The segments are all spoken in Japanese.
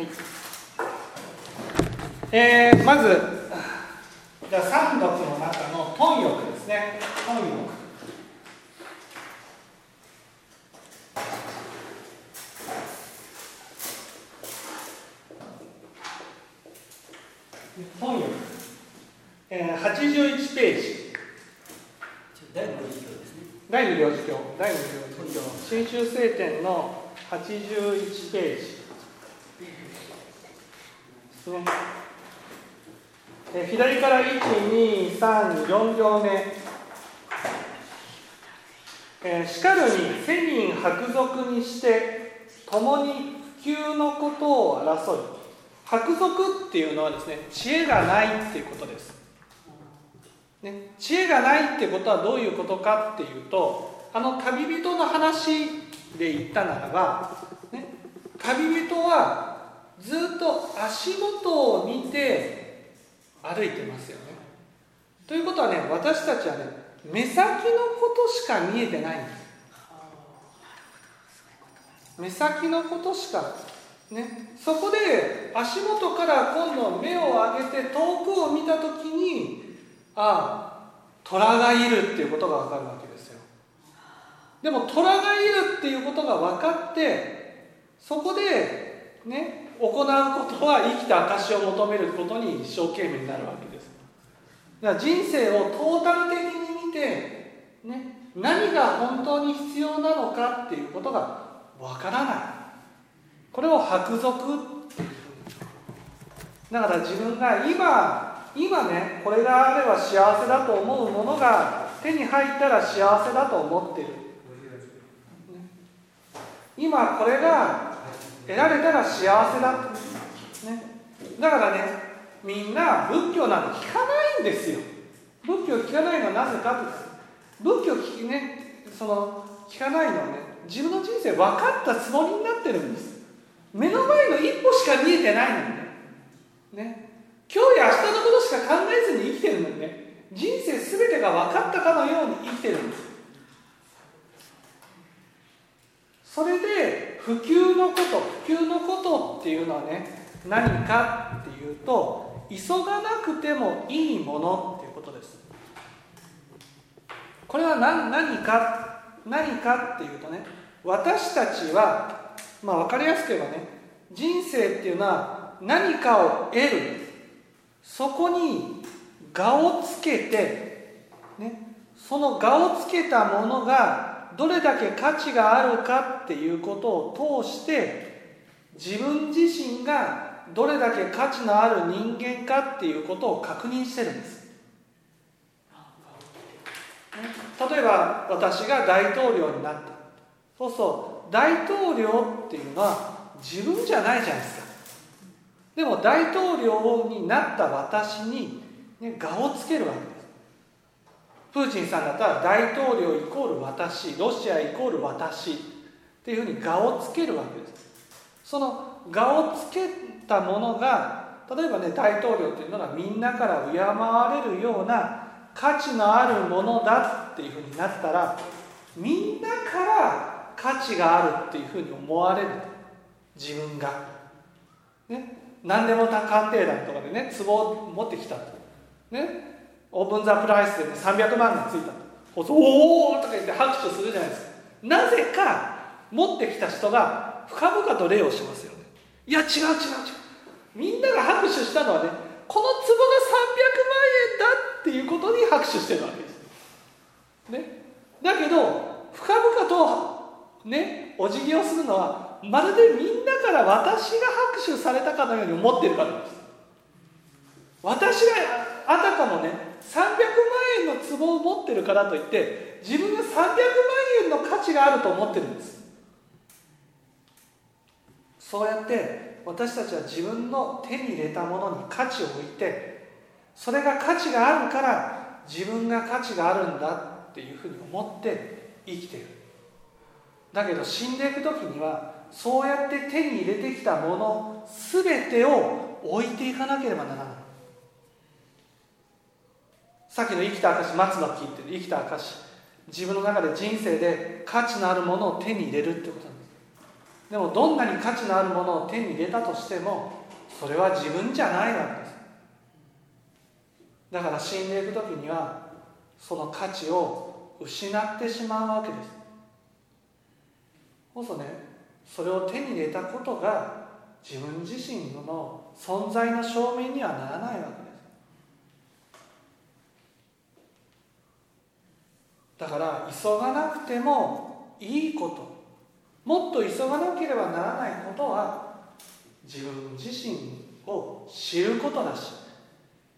はい。えー、まずじゃあ三読の中の貪欲ですね。貪欲。本欲、えー、81ページ。第五次教ですね。第二領事教第二領事教新州聖典の81ページえ左から1234行目。えーしかるに千人伯族にして共に普及のことを争い伯族っていうのはですね知恵がないっていうことです、ね、知恵がないってことはどういうことかっていうとあの旅人の話で言ったならば、ね、旅人はずっと足元を見て歩いてますよね。ということはね私たちはね目先のことしか見えてないんです。目先のことしかねそこで足元から今度目を上げて遠くを見た時にああ虎がいるっていうことが分かるわけですよ。でも虎がいるっていうことが分かってそこでね行うことは生きた証を求めることに一生懸命になるわけです。だから人生をトータル的に見て、ね、何が本当に必要なのかっていうことがわからない。これを白族だから自分が今今ねこれがあれば幸せだと思うものが手に入ったら幸せだと思ってる、今これが得られたら幸せだ、ね、だからねみんな仏教なんて聞かないんですよ。仏教聞かないのはなぜかって仏教聞きねその聞かないのはね自分の人生分かったつもりになってるんです。目の前の一歩しか見えてないのにね。ね。今日や明日のことしか考えずに生きてるのにね。人生全てが分かったかのように生きてるんです。それで普及のこと普及のことっていうのはね何かっていうと急がなくてもいいものっていうことです。これは何何か何かっていうとね私たちはまあ分かりやすく言えばね人生っていうのは何かを得る。そこに我をつけて、ね、その我をつけたものがどれだけ価値があるかっていうことを通して自分自身がどれだけ価値のある人間かっていうことを確認してるんです。例えば私が大統領になったそうそう。大統領っていうのは自分じゃないじゃないですか。でも大統領になった私に、ね、我をつけるわけ。プーチンさんだったら大統領イコール私ロシアイコール私っていうふうに我をつけるわけです。その我をつけたものが例えばね大統領っていうのはみんなから敬われるような価値のあるものだっていうふうになったらみんなから価値があるっていうふうに思われる。自分が。ね。何でも鑑定団とかでね壺を持ってきたと。ね。オープンザプライスで、ね、300万がついた。おおとか言って拍手するじゃないですか。なぜか持ってきた人が深々と礼をしますよね。いや違う違う違う。みんなが拍手したのはねこの壺が300万円だっていうことに拍手してるわけです。ね。だけど深々とねお辞儀をするのはまるでみんなから私が拍手されたかのように思ってるからです。私があたかもね300万円の壺を持ってるからといって自分が300万円の価値があると思ってるんです。そうやって私たちは自分の手に入れたものに価値を置いてそれが価値があるから自分が価値があるんだっていうふうに思って生きてる。だけど死んでいく時にはそうやって手に入れてきたもの全てを置いていかなければならない。さっきの生きた証松の木って生きた証自分の中で人生で価値のあるものを手に入れるってことなんです。でもどんなに価値のあるものを手に入れたとしてもそれは自分じゃないわけです。だから死んでいく時にはその価値を失ってしまうわけです。こそねそれを手に入れたことが自分自身の存在の証明にはならないわけですだから急がなくてもいいこと。もっと急がなければならないことは自分自身を知ることだし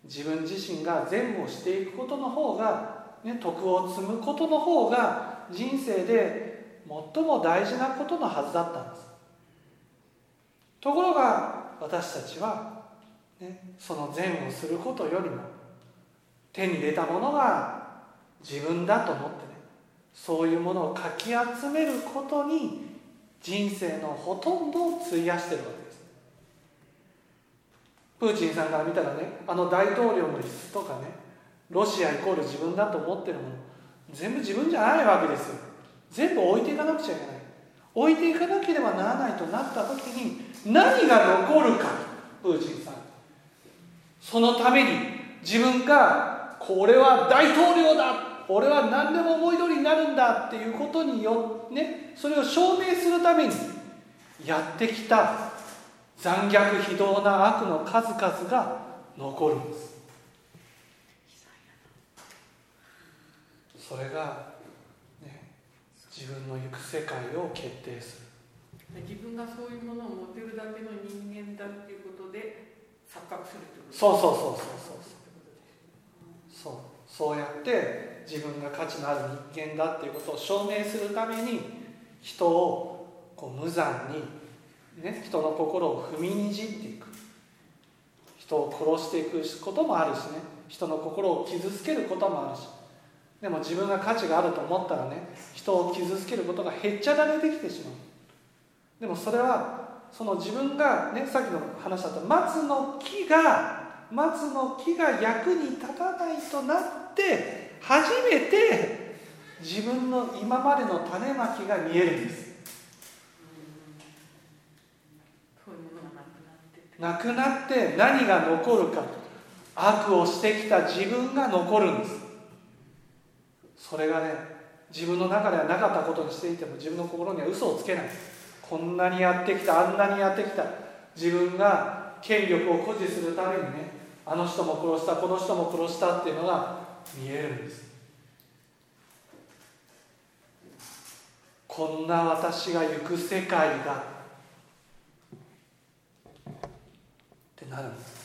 自分自身が善をしていくことの方が、ね、徳を積むことの方が人生で最も大事なことのはずだったんです。ところが私たちは、ね、その善をすることよりも手に入れたものが自分だと思ってねそういうものをかき集めることに人生のほとんどを費やしてるわけです。プーチンさんから見たらねあの大統領の椅子とかねロシアイコール自分だと思ってるもの全部自分じゃないわけですよ。全部置いていかなくちゃいけない。置いていかなければならないとなった時に何が残るかプーチンさん。そのために自分がこれは大統領だ俺は何でも思い通りになるんだっていうことによねそれを証明するためにやってきた残虐非道な悪の数々が残るんです。それが、ね、自分の行く世界を決定する。自分がそういうものを持てるだけの人間だっていうことで錯覚するってことそうそうそうそうそう。そうそうやって自分が価値のある人間だっていうことを証明するために人をこう無残に、ね、人の心を踏みにじっていく。人を殺していくこともあるしね。人の心を傷つけることもあるし。でも自分が価値があると思ったらね人を傷つけることがへっちゃられてきてしまう。でもそれはその自分がねさっきの話だった松の木が松の木が役に立たないとなって初めて自分の今までの種まきが見えるんです。なくなって何が残るか。悪をしてきた自分が残るんです。それがね自分の中ではなかったことにしていても自分の心には嘘をつけない。こんなにやってきたあんなにやってきた。自分が権力を誇示するためにねあの人も殺したこの人も殺したっていうのが見えるんです。こんな私が行く世界だ。ってなるんです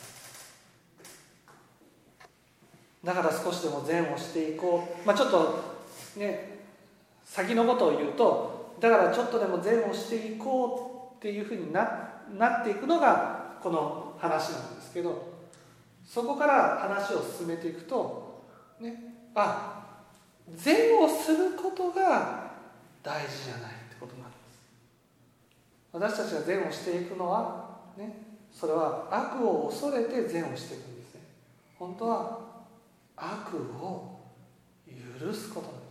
だから少しでも善をしていこう。まあちょっとね先のことを言うとだからちょっとでも善をしていこうっていうふうにななっていくのがこの話なんですけどそこから話を進めていくとね。あ善をすることが大事じゃないってことなんです。私たちが善をしていくのはねそれは悪を恐れて善をしていくんですね。本当は悪を許すことなんで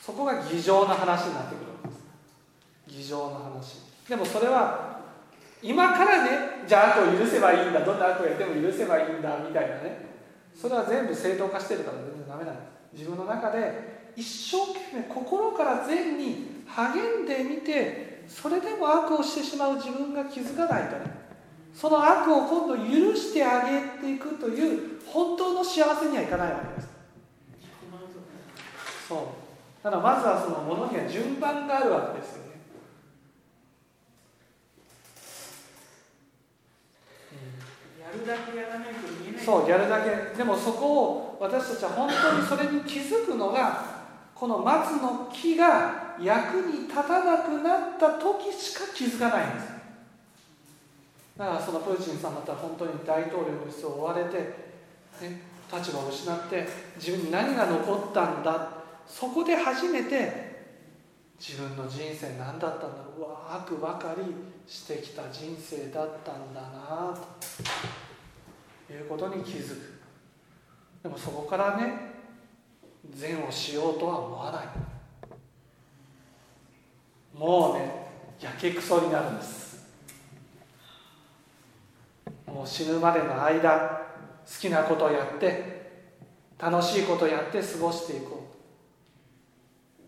す。そこが偽情な話になってくるんです。偽情の話。でもそれは今からねじゃあ悪を許せばいいんだ。どんな悪をやっても許せばいいんだ。みたいなね。それは全部正当化してるから全然ダメなんです自分の中で一生懸命心から善に励んでみてそれでも悪をしてしまう自分が気づかないとね。その悪を今度許してあげていくという本当の幸せにはいかないわけです。そう。だからまずはそのものには順番があるわけですよね。やるだけやらないと見えないそうやるだけ。でもそこを私たちは本当にそれに気づくのがこの松の木が役に立たなくなった時しか気づかないんです。だからそのプーチンさんだったら本当に大統領の椅子を追われて、ね、立場を失って自分に何が残ったんだ。そこで初めて自分の人生何だったんだ。ろううわ悪ばかりしてきた人生だったんだなと。ことに気づく。でもそこからね善をしようとは思わない。もうねやけくそになるんです。もう死ぬまでの間好きなことをやって楽しいことをやって過ごしていこ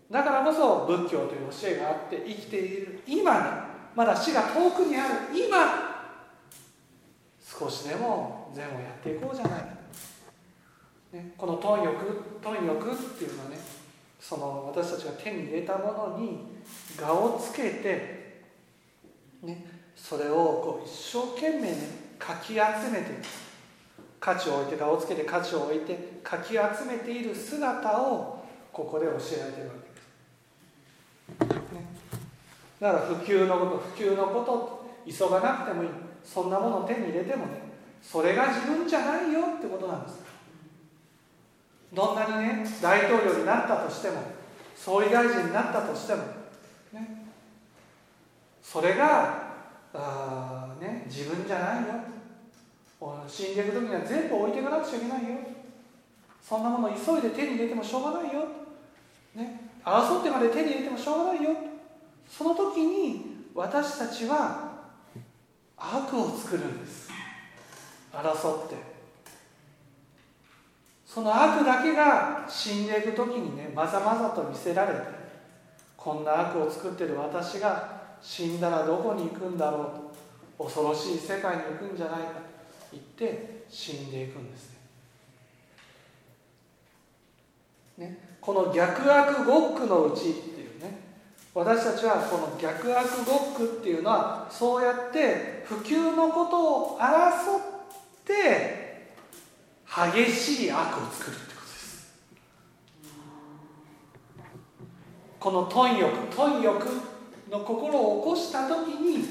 う。だからこそ仏教という教えがあって生きている今ねまだ死が遠くにある今少しでも善をやっていこうじゃない。か、ね、この貪欲貪欲っていうのはねその私たちが手に入れたものに我をつけて、ね、それをこう一生懸命ねかき集めて価値を置いて我をつけて価値を置いてかき集めている姿をここで教えられているわけです、ね、だから普及のこと普及のこと急がなくてもいい。そんなものを手に入れてもねそれが自分じゃないよってことなんです。どんなにね大統領になったとしても総理大臣になったとしてもねそれがあ、ね、自分じゃないよ。死んでいく時には全部置いていかなくちゃいけないよ。そんなもの急いで手に入れてもしょうがないよ、ね、争ってまで手に入れてもしょうがないよ。その時に私たちは悪を作るんです争ってその悪だけが死んでいく時にねまざまざと見せられてこんな悪を作ってる私が死んだらどこに行くんだろうと恐ろしい世界に行くんじゃないかと言って死んでいくんですね。ねこの逆悪極苦のうちって私たちはこの逆悪極苦っていうのはそうやって普及のことを争って激しい悪を作るってことです。この貪欲貪欲の心を起こした時に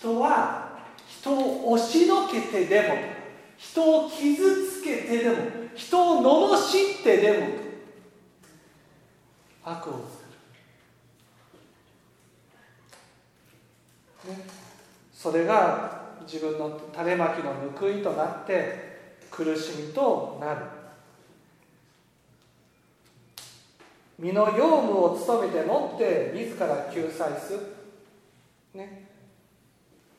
人は人を押しのけてでも人を傷つけてでも人を罵ってでも悪を作る、ね、それが自分の種まきの報いとなって苦しみとなる。身の用務を務めてもって自ら救済する。ね。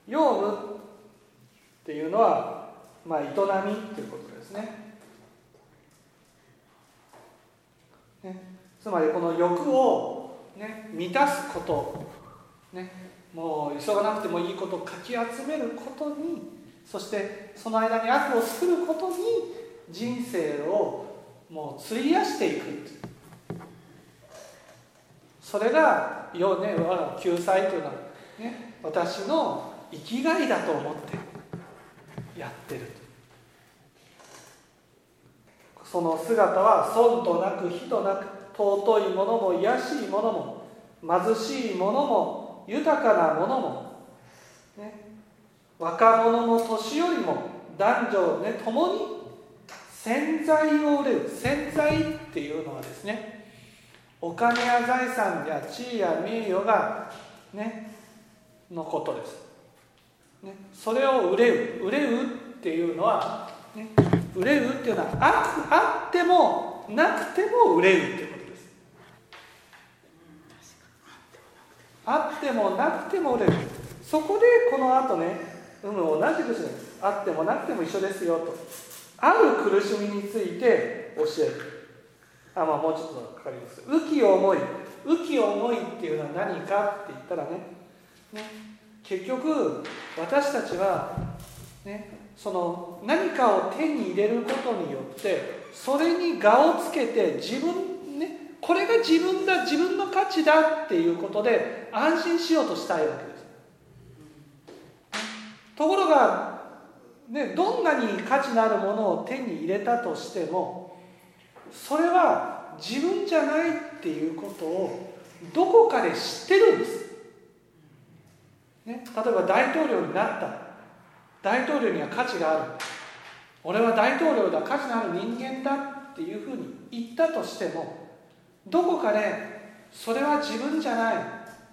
用務っていうのはまあ営みっていうことですね。ね。つまりこの欲を、ね、満たすこと、ね、もう急がなくてもいいことをかき集めることにそしてその間に悪を作ることに人生をもう費やしていく。それがよ、ね、救済というのは、ね、私の生きがいだと思ってやってる。その姿は損となく火となく尊いものも卑しいものも貧しいものも豊かなものも、ね、若者も年寄りも男女ね共に洗剤を売れる洗剤っていうのはですねお金や財産や地位や名誉がねのことです、ね、それを売れう売れうっていうのは、ね、売れうっていうのはああってもなくても売れうってことですあってもなくても売れる。そこでこの後ねうむ同じくしあってもなくても一緒ですよとある苦しみについて教える。あまあもうちょっとかかります。浮き思い。浮き思いっていうのは何かって言ったらねね結局私たちはねその何かを手に入れることによってそれに我をつけて自分これが自分だ自分の価値だっていうことで安心しようとしたいわけです。ところが、ね、どんなに価値のあるものを手に入れたとしてもそれは自分じゃないっていうことをどこかで知ってるんです、ね、例えば大統領になった。大統領には価値がある。俺は大統領だ価値のある人間だっていうふうに言ったとしてもどこかでそれは自分じゃないっ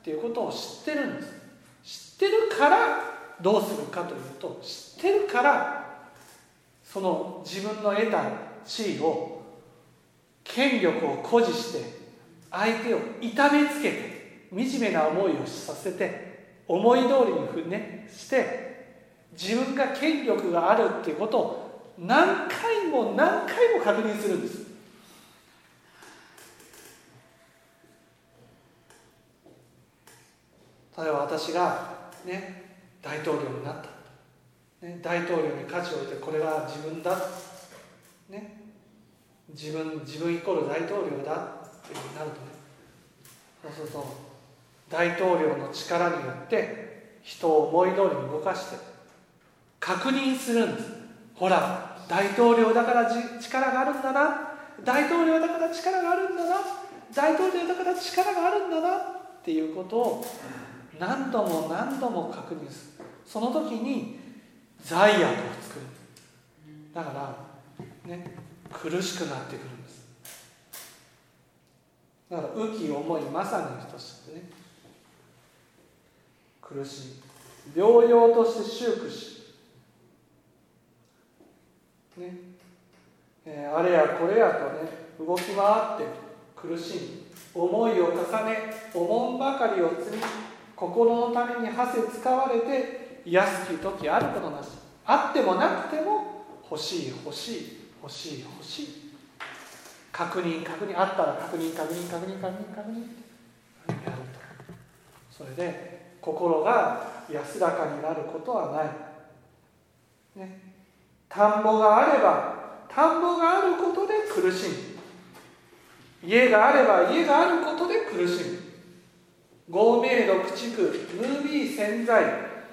ていうことを知ってるんです。知ってるからどうするかというと知ってるからその自分の得た地位を権力を誇示して相手を痛めつけて惨めな思いをさせて思い通りにふねして自分が権力があるっていうことを何回も何回も確認するんです。例えば私がね大統領になった、ね、大統領に価値を置いてこれが自分だ、ね、自分自分イコール大統領だ。っていうふうになるとね。そうすると大統領の力によって人を思い通りに動かして確認するんです。ほら大統領だから力があるんだな。大統領だから力があるんだな。大統領だから力があるんだな。っていうことを何度も何度も確認する。その時に罪悪を作る。だからね苦しくなってくるんです。だから雨季重いまさに等しくね。苦しい。療養として修復し。ね。えー、あれやこれやとね動き回って苦しみ思いを重ねおもんばかりを積み心のために馳せ使われて安き時あることなし。あってもなくても欲しい欲しい欲しい欲しい。確認確認。あったら確認確認確認確認確認。やるとそれで心が安らかになることはない、ね、田んぼがあれば田んぼがあることで苦しむ。家があれば家があることで苦しむ。合名度駆逐ムービー洗剤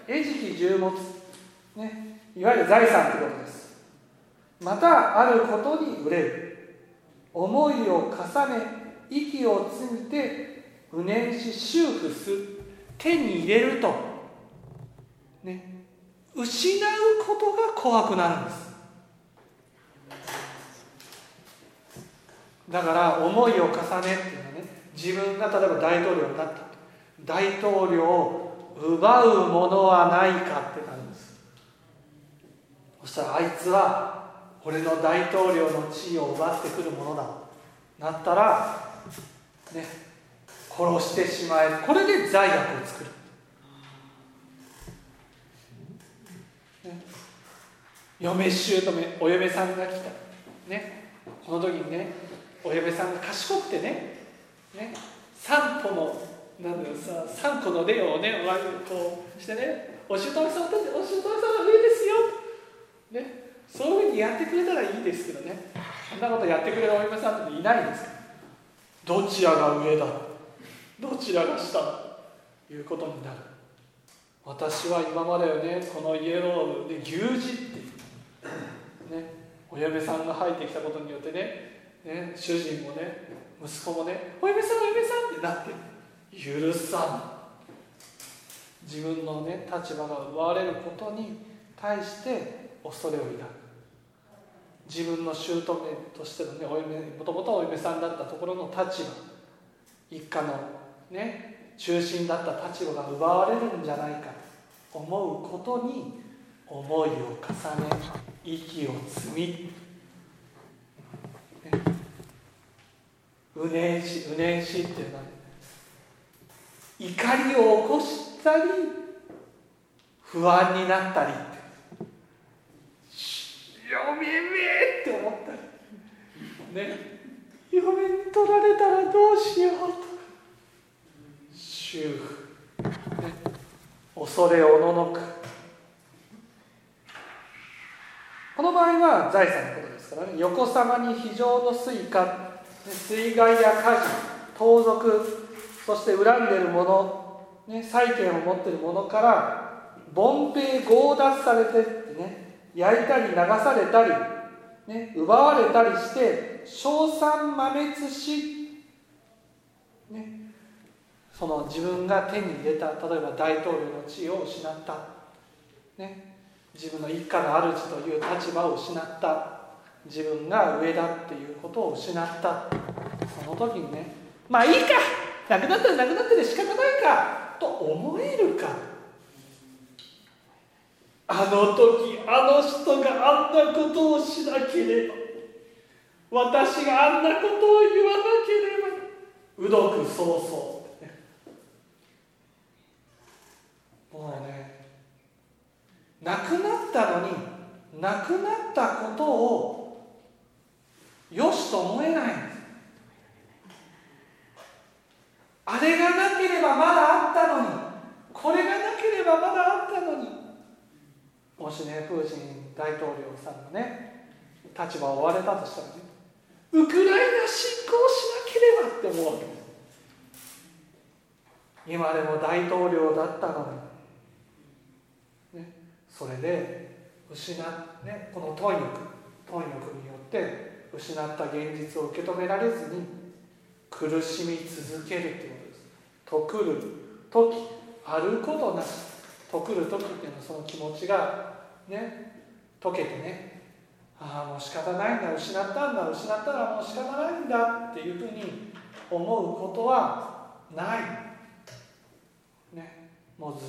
餌食重物、ね、いわゆる財産ということです。またあることに売れる。思いを重ね息をついて不燃し修復す手に入れると。ね。失うことが怖くなるんです。だから思いを重ねっていうのはね自分が例えば大統領になった。大統領を奪うものはないかってなるんです。そしたらあいつは俺の大統領の地位を奪ってくるものだ。なったらね殺してしまえ。これで罪悪を作る、嫁姑お嫁さんが来た。ね。この時にねお嫁さんが賢くてね。ね。散歩のなんだろうさ3個の例をねこうしてねお姑さんだってお姑さんは上ですよ。ねそういうふうにやってくれたらいいですけどね。そんなことやってくれるお嫁さんっていないんですどちらが上だ？どちらが下？ということになる。私は今まではねこのイエローで牛耳ってねお嫁さんが入ってきたことによってねね主人もね息子もねお嫁さんお嫁さんってなって。る許さぬ自分のね立場が奪われることに対して恐れを抱く。自分の姑としてのねお嫁もともとお嫁さんだったところの立場。一家のね中心だった立場が奪われるんじゃないか。と思うことに思いを重ね息を積み、うねんしうねんしっていうのは怒りを起こしたり不安になったりって。嫁めって思ったり。ね。嫁に取られたらどうしようと。か主。婦、ね、恐れおののく。この場合は財産のことですからね。横さまに非常の水か水害や火事盗賊。そして恨んでる者、ね、債権を持ってる者から凡兵強奪されてってね焼いたり流されたり、ね、奪われたりして称賛破滅し、ね、その自分が手に入れた例えば大統領の地位を失った、ね、自分の一家の主という立場を失った自分が上だっていうことを失った。その時にねまあいいかなくなったらなくなったで仕方ないかと思えるか。あの時あの人があんなことをしなければ。私があんなことを言わなければ。うどくそうそうもうねなくなったのになくなったことをよしと思えないんですあれがなければまだあったのに。これがなければまだあったのに。もしねプーチン大統領さんがね立場を追われたとしたらねウクライナ侵攻しなければって思うわけです。今でも大統領だったのに、ね、それで失、ね、この貪欲貪欲によって失った現実を受け止められずに苦しみ続けるというとくる時あることなしとくる時っていうのはその気持ちがね解けてねああもう仕方ないんだ失ったんだ失ったらもう仕方ないんだっていうふうに思うことはない。ね。もうず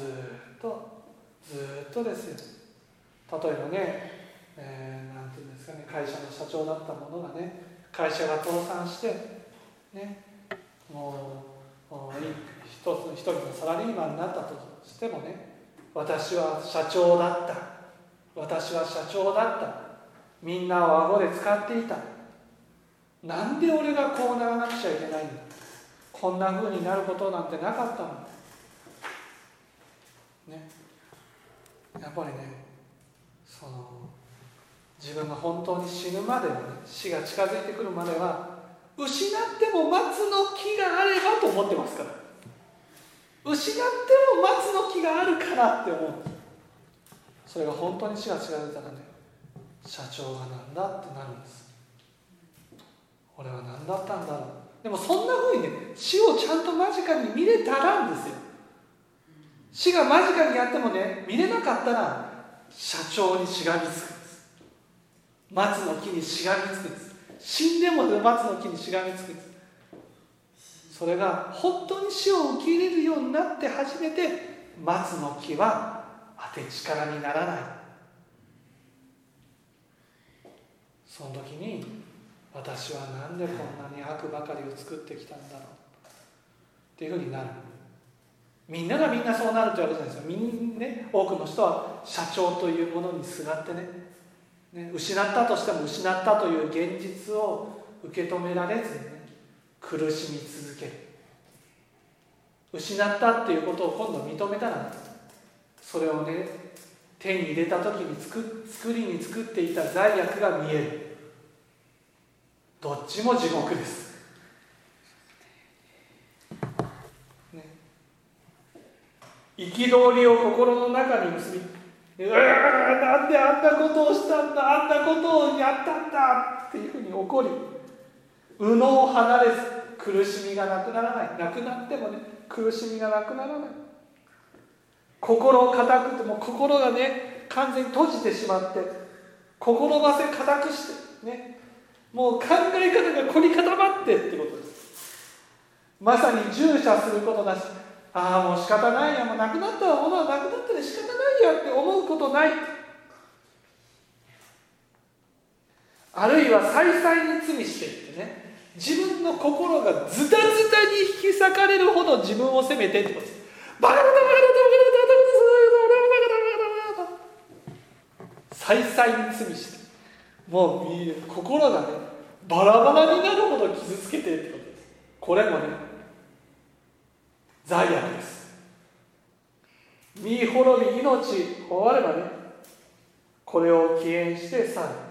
っとずっとですよ。例えばね、えー、ていうんですかね会社の社長だったものがね会社が倒産してねもう一つ一人のサラリーマンになったとしてもね私は社長だった。私は社長だった。みんなを顎で使っていた。なんで俺がこうならなくちゃいけないんだ。こんな風になることなんてなかったの。ね。やっぱりねその自分が本当に死ぬまではね死が近づいてくるまでは失っても松の木があればと思ってますから。失っても松の木があるからって思う。それが本当に死が近づいたらね社長が何だってなるんです。俺は何だったんだろう。でもそんなふうにね死をちゃんと間近に見れたらんですよ。死が間近にやってもね見れなかったら社長にしがみつくんです。松の木にしがみつくんです。死んでも松の木にしがみつくんです。それが本当に死を受け入れるようになって初めて松の木は当て力にならない。その時に私は何でこんなに悪ばかりを作ってきたんだろう。っていうふうになる。みんながみんなそうなるというわけじゃないですよ。みん、ね、多くの人は社長というものにすがってね。ね失ったとしても失ったという現実を受け止められずにね苦しみ続ける。失ったっていうことを今度認めたら、それをね手に入れた時に作作りに作っていた罪悪が見える。どっちも地獄です。憤りを心の中に結びうわなんであんなことをしたんだあんなことをやったんだっていうふうに怒り右脳を離れず苦しみがなくならない。なくなってもね苦しみがなくならない。心を固くても心がね完全に閉じてしまって心ばせ固くしてねもう考え方が凝り固まってってことです。まさに従者することなし。ああもう仕方ないや。もうなくなったものはなくなったで仕方ないやって思うことない。あるいは再々に罪していってね自分の心がズタズタに引き裂かれるほど自分を責めてってことです。バカだバカだバカだバカだバカだバカだバカだバカだ再々に罪してもう心がねバラバラになるほど傷つけてってことですこれもね罪悪です身滅び命終わればねこれを起源してさら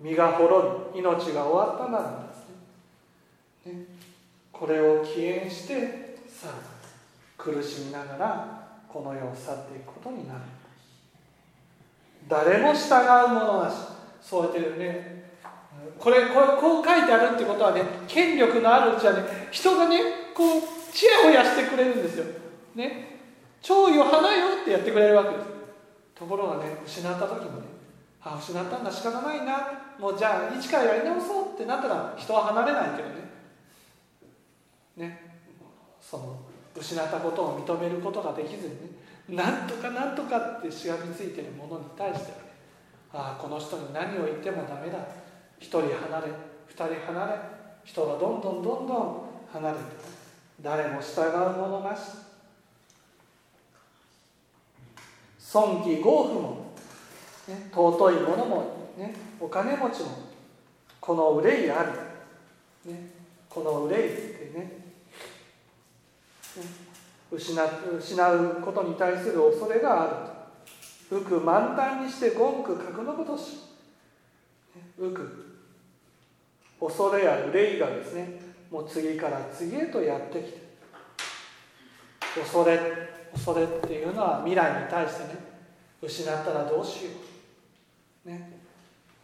身が滅び命が終わったならですね。ね。これを起源してさあ苦しみながらこの世を去っていくことになる。誰も従う者なし。そうやってね。これこれこう書いてあるってことはね権力のあるうちはね人がねこうちやほやしてくれるんですよ。ね。弔意を花よってやってくれるわけです。ところがね失った時もねあ失ったんだ仕方ないな。もうじゃあ一からやり直そうってなったら人は離れないけどね。ね。その失ったことを認めることができずにね。なんとかなんとかってしがみついてるものに対してはね。ああこの人に何を言ってもダメだ。一人離れ二人離れ。人がどんどんどんどん離れて誰も従うものなし。損気豪夫も、ね、尊いものも、ね、お金持ちもこの憂いある、ね、この憂いってね。失失うことに対する恐れがある。浮く満タンにして言句格のことし。浮く。恐れや憂いがですねもう次から次へとやってきて。恐れ恐れっていうのは未来に対してね失ったらどうしよう、ね、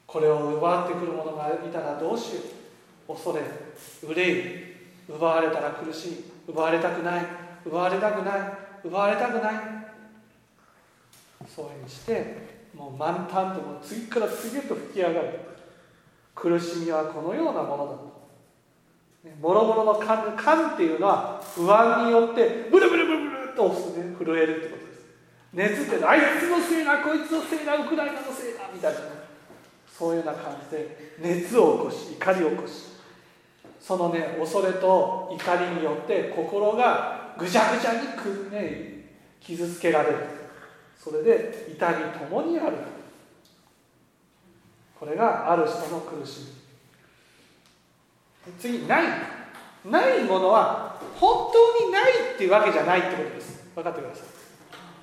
これを奪ってくるものがいたらどうしよう？恐れ憂い奪われたら苦しい。奪われたくない。奪われたくない。奪われたくない。そういうふうにしてもう満タンとも次から次へと吹き上がる。苦しみはこのようなものだと。もろもろの勘勘っていうのは不安によってブルブルブルブルっと押すね。震えるってことです。熱ってあいつのせいなこいつのせいなウクライナのせいなみたいなそういうような感じで熱を起こし怒りを起こしそのね恐れと怒りによって心がぐちゃぐちゃにく、ね、傷つけられるそれで痛みともにある。これがある人の苦しみ。次ないないものは本当にないっていうわけじゃないってことです。分かってくださ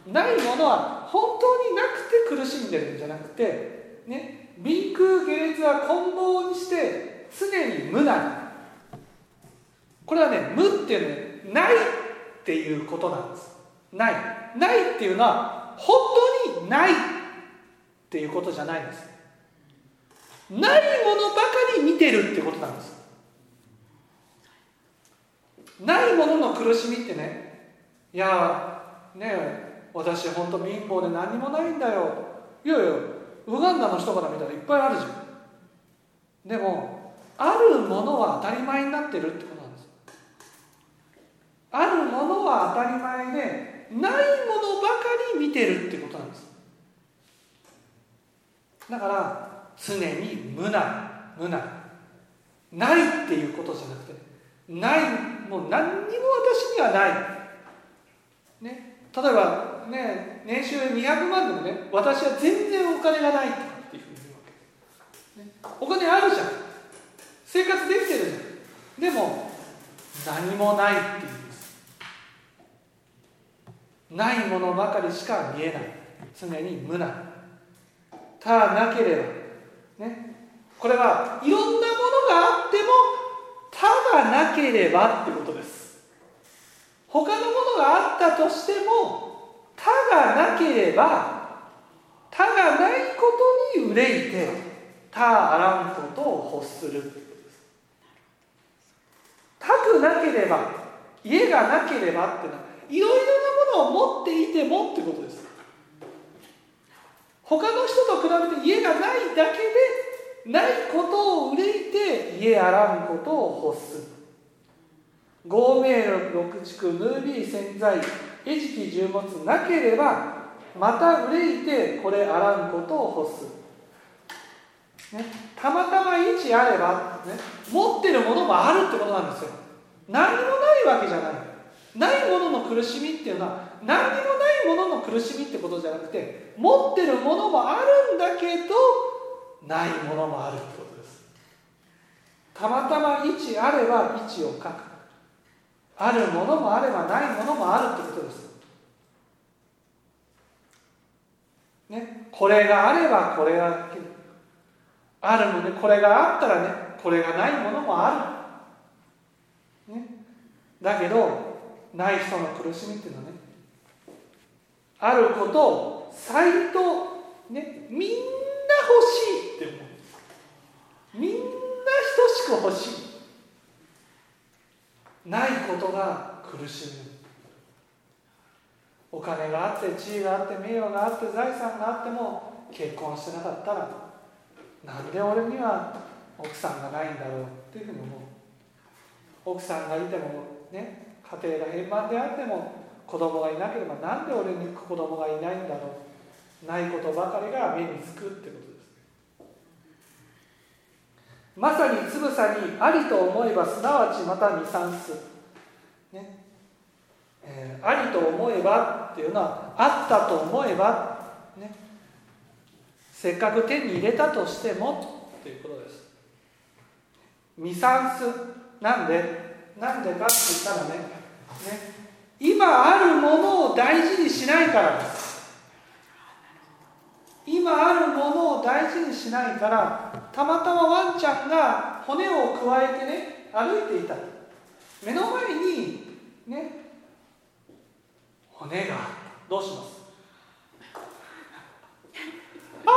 い。ないものは本当になくて苦しんでるんじゃなくてね敏空下劣は棍棒にして常に無なり。これはね無っていうのはないっていうことなんです。ない。ないっていうのは本当にないっていうことじゃないんです。ないものばかり見てるってことなんです。ないものの苦しみってねいやねえ私本当貧乏で何もないんだよ。いやいやウガンダの人から見たらいっぱいあるじゃん。でもあるものは当たり前になってるってことなんですあるものは当たり前でないものばかり見てるってことなんです。だから常に無な無なないっていうことじゃなくてないもう何にも私にはない、ね、例えば、ね、年収200万でもね私は全然お金がないっていうふうに言うわけ、ね、お金あるじゃん。生活できてるじゃん。でも何もないって言うんです。ないものばかりしか見えない。常に無な。たなければ。ね。これはいろんなものがあっても他がなければってことです。他のものがあったとしても他がなければ他がないことに憂いて他あらんことを欲する。他くなければ家がなければってのはいろいろなものを持っていてもってことです。他の人と比べて家がないだけでないことを憂いて家あらんことを欲する。合名六畜ヌービー洗剤餌食重物なければまた憂いてこれあらんことを欲す、ね、たまたま位置あれば、ね、持ってるものもあるってことなんですよ。何もないわけじゃない。ないものの苦しみっていうのは何にもないものの苦しみってことじゃなくて持ってるものもあるんだけどないものもあるってことです。たまたま位置あれば位置を書く。あるものもあればないものもあるってことです。ね。これがあればこれがあるのでこれがあったらねこれがないものもある、ね、だけどない人の苦しみっていうのはねあることを再とねみんな欲しいって思う。みんな等しく欲しい。ないことが苦しむ。お金があって地位があって名誉があって財産があっても結婚してなかったらなんで俺には奥さんがないんだろうっていうふうに思う。奥さんがいてもね家庭が平凡であっても子供がいなければなんで俺に子供がいないんだろう。ないことばかりが目につくってことまさにつぶさにありと思えばすなわちまた二三数、ね、えーありと思えばっていうのはあったと思えば、ね、せっかく手に入れたとしてもっていうことです。未算数なんで？なんでかって言ったらね。ね。今あるものを大事にしないからです。今あるものを大事にしないからたまたまワンちゃんが骨をくわえてね歩いていた。目の前にね骨がどうします？ああ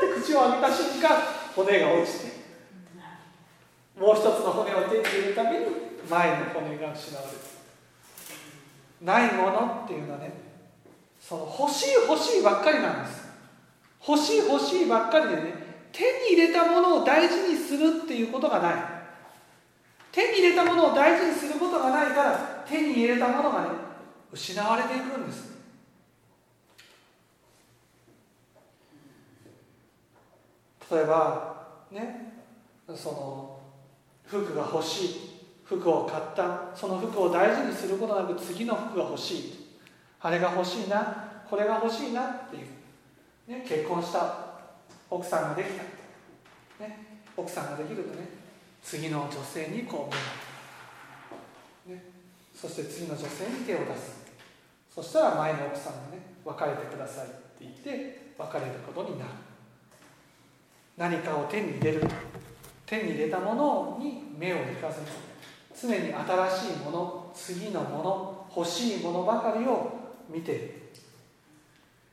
骨だって口を開けた瞬間骨が落ちて。もう一つの骨を手に入れるために前の骨が失われる。ないものっていうのはねその欲しい欲しいばっかりなんです。欲しい欲しいばっかりでね手に入れたものを大事にするっていうことがない。手に入れたものを大事にすることがないから手に入れたものがね失われていくんです。例えばねその服が欲しい服を買ったその服を大事にすることなく次の服が欲しいあれが欲しいなこれが欲しいなっていう、ね、結婚した奥さんができた、ね、奥さんができるとね次の女性にこう、ね、そして次の女性に手を出す。そしたら前の奥さんがね別れてくださいって言って別れることになる。何かを手に入れる手に入れたものに目を引かずに常に新しいもの次のもの欲しいものばかりを見て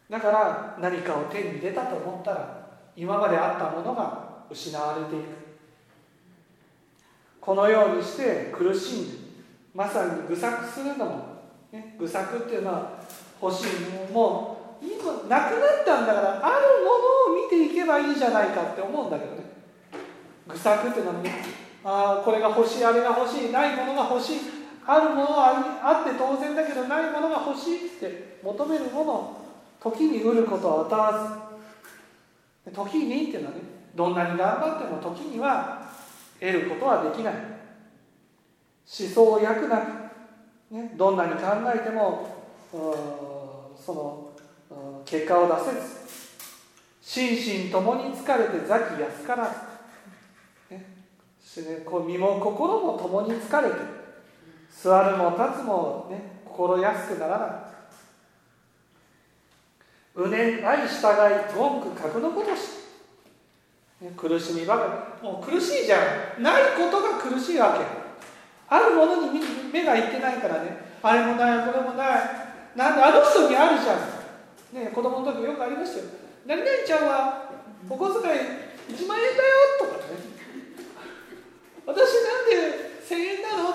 だから何かを手に入れたと思ったら今まであったものが失われていく。このようにして苦しんでまさに愚策するのも、ね、愚策っていうのは欲しいもう今なくなったんだからあるものを見ていけばいいじゃないかって思うんだけどね。愚策っていうのはねああこれが欲しいあれが欲しいないものが欲しい。あるものはあって当然だけどないものが欲しいって求めるもの時に得ることは与わず時にってい。うのはねどんなに頑張っても時には得ることはできない思想を焼くなく、ね、どんなに考えてもその結果を出せず。心身ともに疲れて座気安からず、ね、こう身も心もともに疲れて座るも立つも、ね、心安くならない。うねない従い文句格のことし。苦しみばかり。もう苦しいじゃん。ないことが苦しいわけ。あるものに目がいってないからね。あれもないこれもない。なんであの人にあるじゃん。ね子供の時よくありましたよ。何々ちゃんはお小遣い1万円だよとかね。私なんで1000円なの？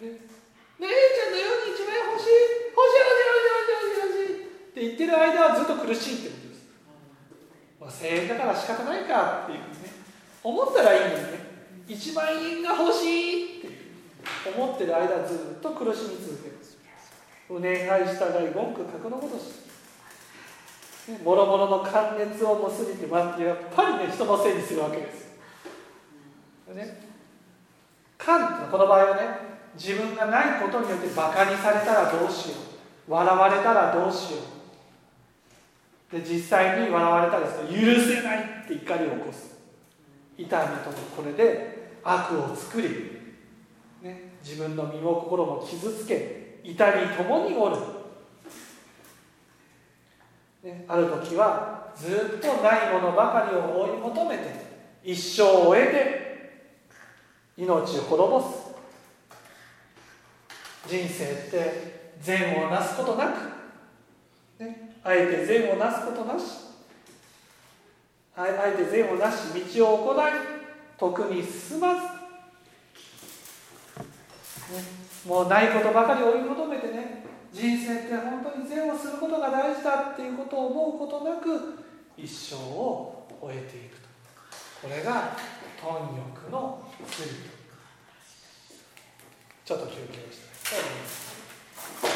ね。ねえちゃんのように1万円欲しい欲しい欲しい欲しい欲しい欲しいって言ってる間はずっと苦しいってことです。まあ、1000円だから仕方ないかっていうね。思ったらいいのにね。1万円が欲しいって思ってる間ずっと苦しみ続けるお願い従い文句格のことし。もろもろの関熱をもすぎてまやっぱりね人のせいにするわけですね。勘この場合はね自分がないことによってバカにされたらどうしよう。笑われたらどうしよう。で実際に笑われたら許せないって怒りを起こす。痛みともこれで悪を作り、ね、自分の身も心も傷つけ痛みともにおる、ね、ある時はずっとないものばかりを追い求めて一生を終えて命を滅ぼす。人生って善をなすことなく、ね、あえて善をなすことなしあえて善をなし道を行い徳に進まず、ね、もうないことばかり追い求めてね人生って本当に善をすることが大事だっていうことを思うことなく一生を終えていくと。これが貪欲の罪ちょっと休憩をした Thank you.